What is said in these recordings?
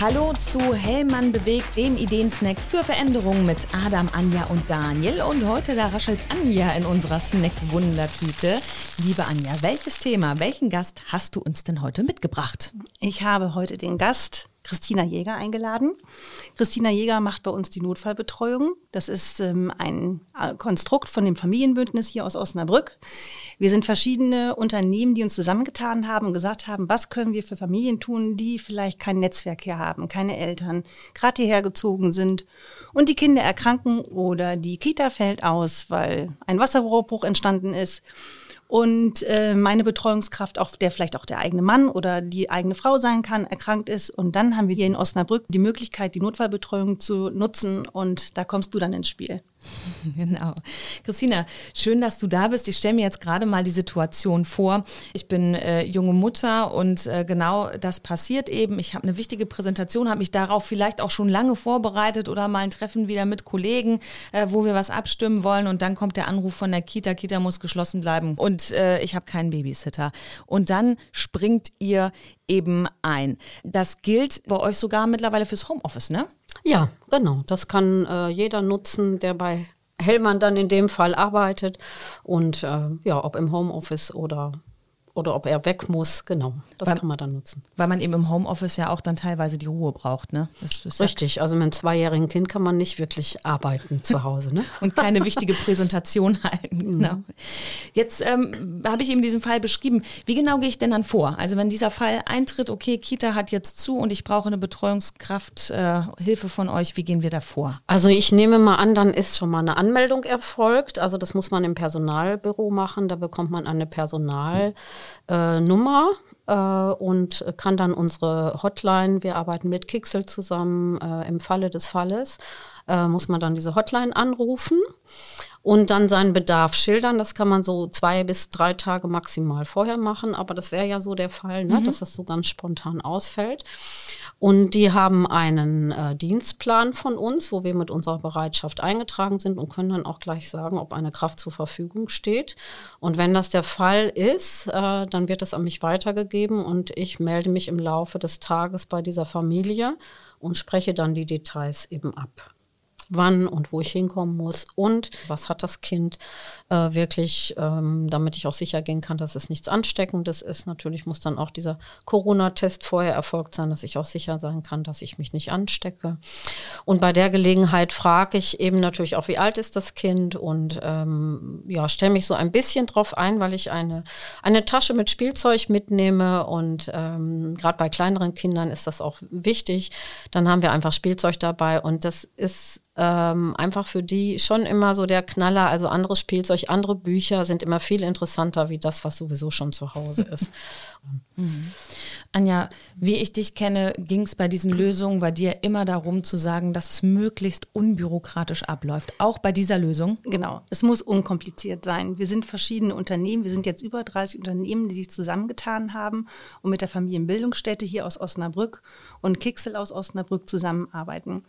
Hallo zu Hellmann bewegt, dem Ideensnack für Veränderungen mit Adam, Anja und Daniel. Und heute, da raschelt Anja in unserer Snack-Wundertüte. Liebe Anja, welches Thema, welchen Gast hast du uns denn heute mitgebracht? Ich habe heute den Gast Christina Jäger eingeladen. Christina Jäger macht bei uns die Notfallbetreuung. Das ist ähm, ein äh, Konstrukt von dem Familienbündnis hier aus Osnabrück. Wir sind verschiedene Unternehmen, die uns zusammengetan haben und gesagt haben, was können wir für Familien tun, die vielleicht kein Netzwerk hier haben, keine Eltern, gerade hierher gezogen sind und die Kinder erkranken oder die Kita fällt aus, weil ein Wasserrohrbruch entstanden ist und äh, meine Betreuungskraft, auch der vielleicht auch der eigene Mann oder die eigene Frau sein kann, erkrankt ist. Und dann haben wir hier in Osnabrück die Möglichkeit, die Notfallbetreuung zu nutzen und da kommst du dann ins Spiel. Genau. Christina, schön, dass du da bist. Ich stelle mir jetzt gerade mal die Situation vor. Ich bin äh, junge Mutter und äh, genau das passiert eben. Ich habe eine wichtige Präsentation, habe mich darauf vielleicht auch schon lange vorbereitet oder mal ein Treffen wieder mit Kollegen, äh, wo wir was abstimmen wollen und dann kommt der Anruf von der Kita, Kita muss geschlossen bleiben und äh, ich habe keinen Babysitter. Und dann springt ihr eben ein. Das gilt bei euch sogar mittlerweile fürs Homeoffice, ne? Ja, genau. Das kann äh, jeder nutzen, der bei Hellmann dann in dem Fall arbeitet und äh, ja, ob im Homeoffice oder oder ob er weg muss, genau, das weil, kann man dann nutzen. Weil man eben im Homeoffice ja auch dann teilweise die Ruhe braucht, ne? Richtig, also mit einem zweijährigen Kind kann man nicht wirklich arbeiten zu Hause, ne? Und keine wichtige Präsentation halten, mhm. genau. Jetzt ähm, habe ich eben diesen Fall beschrieben. Wie genau gehe ich denn dann vor? Also wenn dieser Fall eintritt, okay, Kita hat jetzt zu und ich brauche eine Betreuungskraft, äh, Hilfe von euch, wie gehen wir da vor? Also ich nehme mal an, dann ist schon mal eine Anmeldung erfolgt. Also das muss man im Personalbüro machen, da bekommt man eine Personal- äh, Nummer äh, und kann dann unsere Hotline, wir arbeiten mit Kixel zusammen, äh, im Falle des Falles, äh, muss man dann diese Hotline anrufen und dann seinen Bedarf schildern. Das kann man so zwei bis drei Tage maximal vorher machen, aber das wäre ja so der Fall, ne, mhm. dass das so ganz spontan ausfällt. Und die haben einen äh, Dienstplan von uns, wo wir mit unserer Bereitschaft eingetragen sind und können dann auch gleich sagen, ob eine Kraft zur Verfügung steht. Und wenn das der Fall ist, äh, dann wird das an mich weitergegeben und ich melde mich im Laufe des Tages bei dieser Familie und spreche dann die Details eben ab wann und wo ich hinkommen muss und was hat das Kind äh, wirklich, ähm, damit ich auch sicher gehen kann, dass es nichts Ansteckendes ist. Natürlich muss dann auch dieser Corona-Test vorher erfolgt sein, dass ich auch sicher sein kann, dass ich mich nicht anstecke. Und bei der Gelegenheit frage ich eben natürlich auch, wie alt ist das Kind und ähm, ja, stelle mich so ein bisschen drauf ein, weil ich eine, eine Tasche mit Spielzeug mitnehme und ähm, gerade bei kleineren Kindern ist das auch wichtig. Dann haben wir einfach Spielzeug dabei und das ist ähm, einfach für die schon immer so der Knaller. Also anderes Spielzeug, andere Bücher sind immer viel interessanter wie das, was sowieso schon zu Hause ist. Mhm. Anja, wie ich dich kenne, ging es bei diesen Lösungen bei dir immer darum zu sagen, dass es möglichst unbürokratisch abläuft. Auch bei dieser Lösung? Genau, es muss unkompliziert sein. Wir sind verschiedene Unternehmen, wir sind jetzt über 30 Unternehmen, die sich zusammengetan haben und mit der Familienbildungsstätte hier aus Osnabrück und Kixel aus Osnabrück zusammenarbeiten.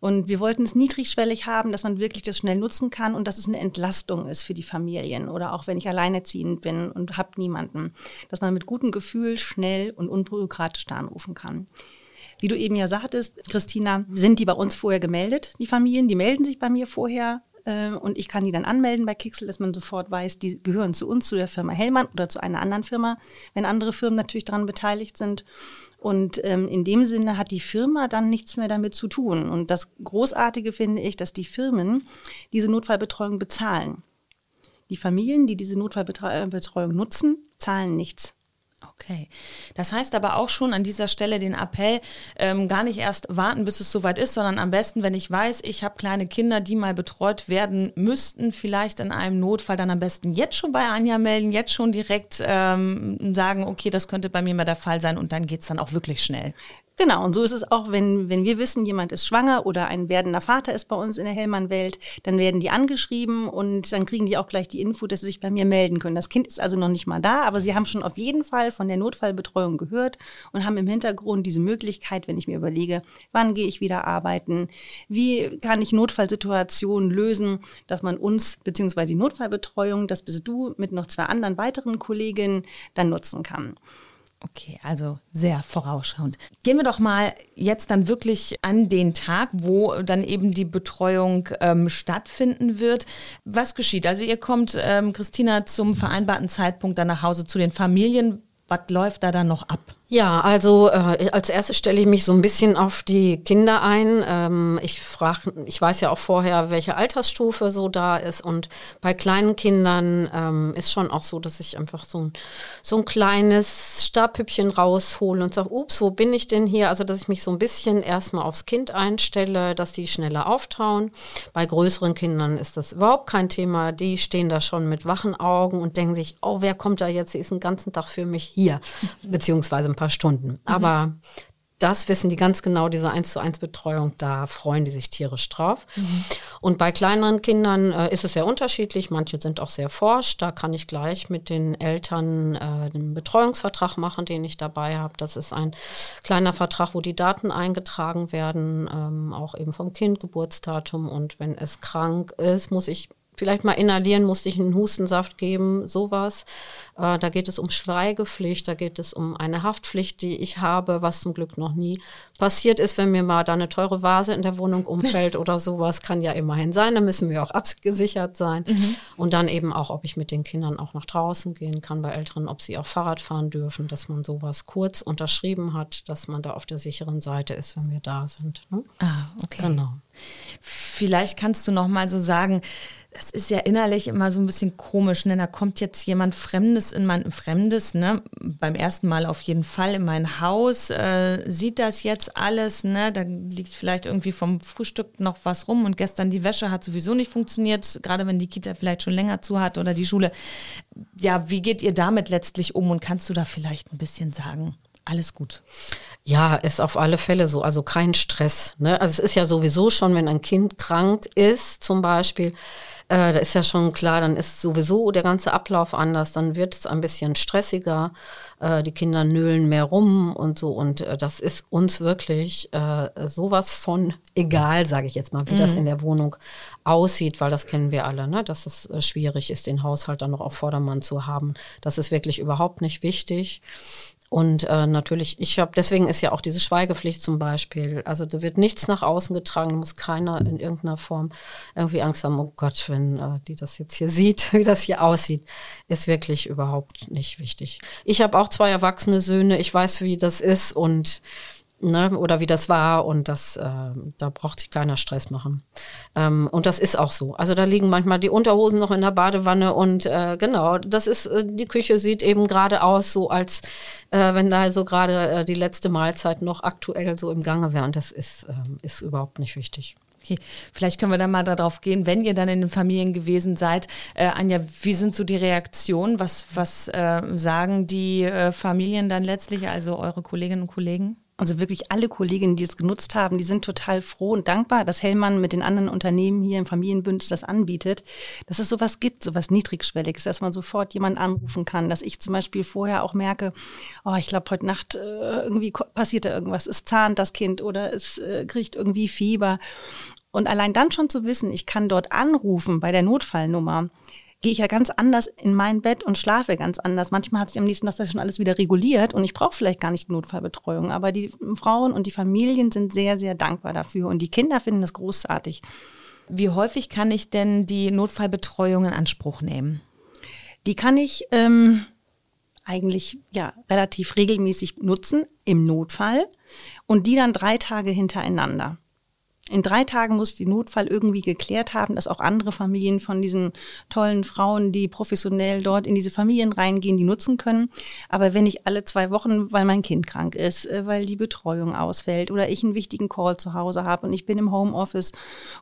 Und wir wollten es niedrigschwellig haben, dass man wirklich das schnell nutzen kann und dass es eine Entlastung ist für die Familien oder auch wenn ich alleinerziehend bin und habe niemanden, dass man mit gutem Gefühl schnell und unbürokratisch da anrufen kann. Wie du eben ja sagtest, Christina, sind die bei uns vorher gemeldet, die Familien, die melden sich bei mir vorher äh, und ich kann die dann anmelden bei Kixel, dass man sofort weiß, die gehören zu uns, zu der Firma Hellmann oder zu einer anderen Firma, wenn andere Firmen natürlich daran beteiligt sind. Und ähm, in dem Sinne hat die Firma dann nichts mehr damit zu tun. Und das Großartige finde ich, dass die Firmen diese Notfallbetreuung bezahlen. Die Familien, die diese Notfallbetreuung nutzen, zahlen nichts. Okay. Das heißt aber auch schon an dieser Stelle den Appell, ähm, gar nicht erst warten, bis es soweit ist, sondern am besten, wenn ich weiß, ich habe kleine Kinder, die mal betreut werden müssten, vielleicht in einem Notfall, dann am besten jetzt schon bei Anja melden, jetzt schon direkt ähm, sagen, okay, das könnte bei mir mal der Fall sein und dann geht es dann auch wirklich schnell. Genau, und so ist es auch, wenn, wenn wir wissen, jemand ist schwanger oder ein werdender Vater ist bei uns in der Hellmann-Welt, dann werden die angeschrieben und dann kriegen die auch gleich die Info, dass sie sich bei mir melden können. Das Kind ist also noch nicht mal da, aber sie haben schon auf jeden Fall von der Notfallbetreuung gehört und haben im Hintergrund diese Möglichkeit, wenn ich mir überlege, wann gehe ich wieder arbeiten, wie kann ich Notfallsituationen lösen, dass man uns, beziehungsweise die Notfallbetreuung, das bist du mit noch zwei anderen weiteren Kolleginnen, dann nutzen kann. Okay, also sehr vorausschauend. Gehen wir doch mal jetzt dann wirklich an den Tag, wo dann eben die Betreuung ähm, stattfinden wird. Was geschieht? Also ihr kommt, ähm, Christina, zum vereinbarten Zeitpunkt dann nach Hause zu den Familien. Was läuft da dann noch ab? Ja, also äh, als erstes stelle ich mich so ein bisschen auf die Kinder ein. Ähm, ich frage, ich weiß ja auch vorher, welche Altersstufe so da ist. Und bei kleinen Kindern ähm, ist schon auch so, dass ich einfach so ein, so ein kleines Stabhüppchen raushole und sage, ups, wo bin ich denn hier? Also, dass ich mich so ein bisschen erstmal aufs Kind einstelle, dass die schneller auftauen. Bei größeren Kindern ist das überhaupt kein Thema. Die stehen da schon mit wachen Augen und denken sich, oh, wer kommt da jetzt? Sie ist den ganzen Tag für mich hier. Beziehungsweise paar Stunden. Mhm. Aber das wissen die ganz genau, diese 1 zu 1 Betreuung, da freuen die sich tierisch drauf. Mhm. Und bei kleineren Kindern äh, ist es sehr unterschiedlich. Manche sind auch sehr forsch. Da kann ich gleich mit den Eltern äh, den Betreuungsvertrag machen, den ich dabei habe. Das ist ein kleiner Vertrag, wo die Daten eingetragen werden, ähm, auch eben vom Kind, Geburtsdatum. Und wenn es krank ist, muss ich vielleicht mal inhalieren, musste ich einen Hustensaft geben, sowas. Äh, da geht es um Schweigepflicht, da geht es um eine Haftpflicht, die ich habe, was zum Glück noch nie passiert ist, wenn mir mal da eine teure Vase in der Wohnung umfällt oder sowas, kann ja immerhin sein, da müssen wir auch abgesichert sein. Mhm. Und dann eben auch, ob ich mit den Kindern auch nach draußen gehen kann, bei Älteren, ob sie auch Fahrrad fahren dürfen, dass man sowas kurz unterschrieben hat, dass man da auf der sicheren Seite ist, wenn wir da sind. Ne? Ah, okay. Genau. Vielleicht kannst du noch mal so sagen, das ist ja innerlich immer so ein bisschen komisch, ne? Da kommt jetzt jemand Fremdes in mein Fremdes, ne? Beim ersten Mal auf jeden Fall in mein Haus, äh, sieht das jetzt alles, ne? Da liegt vielleicht irgendwie vom Frühstück noch was rum und gestern die Wäsche hat sowieso nicht funktioniert, gerade wenn die Kita vielleicht schon länger zu hat oder die Schule. Ja, wie geht ihr damit letztlich um und kannst du da vielleicht ein bisschen sagen? Alles gut. Ja, ist auf alle Fälle so. Also kein Stress. Ne? Also es ist ja sowieso schon, wenn ein Kind krank ist, zum Beispiel, äh, da ist ja schon klar, dann ist sowieso der ganze Ablauf anders, dann wird es ein bisschen stressiger, äh, die Kinder nölen mehr rum und so. Und äh, das ist uns wirklich äh, sowas von egal, sage ich jetzt mal, wie mhm. das in der Wohnung aussieht, weil das kennen wir alle, ne? dass es äh, schwierig ist, den Haushalt dann noch auf Vordermann zu haben. Das ist wirklich überhaupt nicht wichtig. Und äh, natürlich, ich habe, deswegen ist ja auch diese Schweigepflicht zum Beispiel. Also da wird nichts nach außen getragen, muss keiner in irgendeiner Form irgendwie Angst haben, oh Gott, wenn äh, die das jetzt hier sieht, wie das hier aussieht, ist wirklich überhaupt nicht wichtig. Ich habe auch zwei erwachsene Söhne, ich weiß, wie das ist und ne, oder wie das war und das, äh, da braucht sich keiner Stress machen. Ähm, und das ist auch so. Also da liegen manchmal die Unterhosen noch in der Badewanne und äh, genau, das ist, äh, die Küche sieht eben gerade aus, so als äh, wenn da so gerade äh, die letzte Mahlzeit noch aktuell so im Gange wäre und das ist, ähm, ist überhaupt nicht wichtig. Okay, vielleicht können wir dann mal darauf gehen, wenn ihr dann in den Familien gewesen seid. Äh, Anja, wie sind so die Reaktionen? Was, was äh, sagen die äh, Familien dann letztlich, also eure Kolleginnen und Kollegen? Also wirklich alle Kolleginnen, die es genutzt haben, die sind total froh und dankbar, dass Hellmann mit den anderen Unternehmen hier im Familienbündnis das anbietet, dass es sowas gibt, sowas Niedrigschwelliges, dass man sofort jemanden anrufen kann, dass ich zum Beispiel vorher auch merke, oh, ich glaube, heute Nacht äh, irgendwie passiert da irgendwas, es zahnt das Kind oder es äh, kriegt irgendwie Fieber. Und allein dann schon zu wissen, ich kann dort anrufen bei der Notfallnummer, gehe ich ja ganz anders in mein Bett und schlafe ganz anders. Manchmal hat sich am nächsten Tag das schon alles wieder reguliert und ich brauche vielleicht gar nicht Notfallbetreuung. Aber die Frauen und die Familien sind sehr, sehr dankbar dafür und die Kinder finden das großartig. Wie häufig kann ich denn die Notfallbetreuung in Anspruch nehmen? Die kann ich ähm, eigentlich ja relativ regelmäßig nutzen im Notfall und die dann drei Tage hintereinander. In drei Tagen muss die Notfall irgendwie geklärt haben, dass auch andere Familien von diesen tollen Frauen, die professionell dort in diese Familien reingehen, die nutzen können. Aber wenn ich alle zwei Wochen, weil mein Kind krank ist, äh, weil die Betreuung ausfällt oder ich einen wichtigen Call zu Hause habe und ich bin im Homeoffice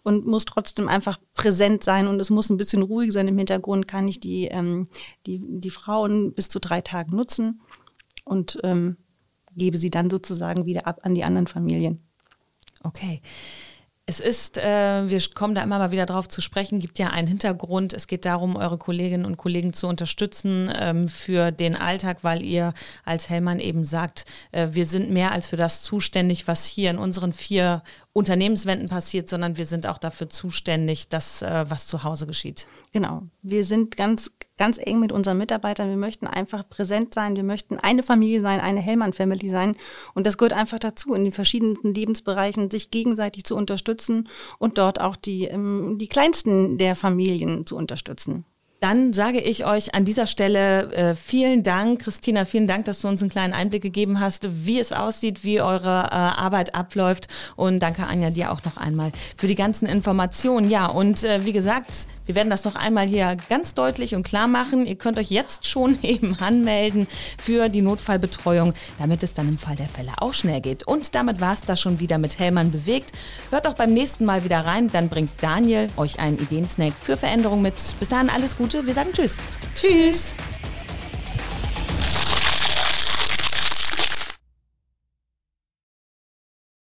und muss trotzdem einfach präsent sein und es muss ein bisschen ruhig sein im Hintergrund, kann ich die, ähm, die, die Frauen bis zu drei Tagen nutzen und ähm, gebe sie dann sozusagen wieder ab an die anderen Familien. Okay. Es ist, äh, wir kommen da immer mal wieder drauf zu sprechen, gibt ja einen Hintergrund. Es geht darum, eure Kolleginnen und Kollegen zu unterstützen ähm, für den Alltag, weil ihr als Hellmann eben sagt, äh, wir sind mehr als für das zuständig, was hier in unseren vier Unternehmenswenden passiert, sondern wir sind auch dafür zuständig, dass äh, was zu Hause geschieht. Genau. Wir sind ganz, ganz eng mit unseren Mitarbeitern. Wir möchten einfach präsent sein. Wir möchten eine Familie sein, eine Hellmann-Family sein. Und das gehört einfach dazu, in den verschiedensten Lebensbereichen sich gegenseitig zu unterstützen und dort auch die, ähm, die kleinsten der Familien zu unterstützen. Dann sage ich euch an dieser Stelle äh, vielen Dank, Christina, vielen Dank, dass du uns einen kleinen Einblick gegeben hast, wie es aussieht, wie eure äh, Arbeit abläuft. Und danke, Anja, dir auch noch einmal für die ganzen Informationen. Ja, und äh, wie gesagt, wir werden das noch einmal hier ganz deutlich und klar machen. Ihr könnt euch jetzt schon eben anmelden für die Notfallbetreuung, damit es dann im Fall der Fälle auch schnell geht. Und damit war es das schon wieder mit Hellmann bewegt. Hört auch beim nächsten Mal wieder rein, dann bringt Daniel euch einen Ideensnack für Veränderung mit. Bis dahin alles Gute, wir sagen Tschüss. Tschüss.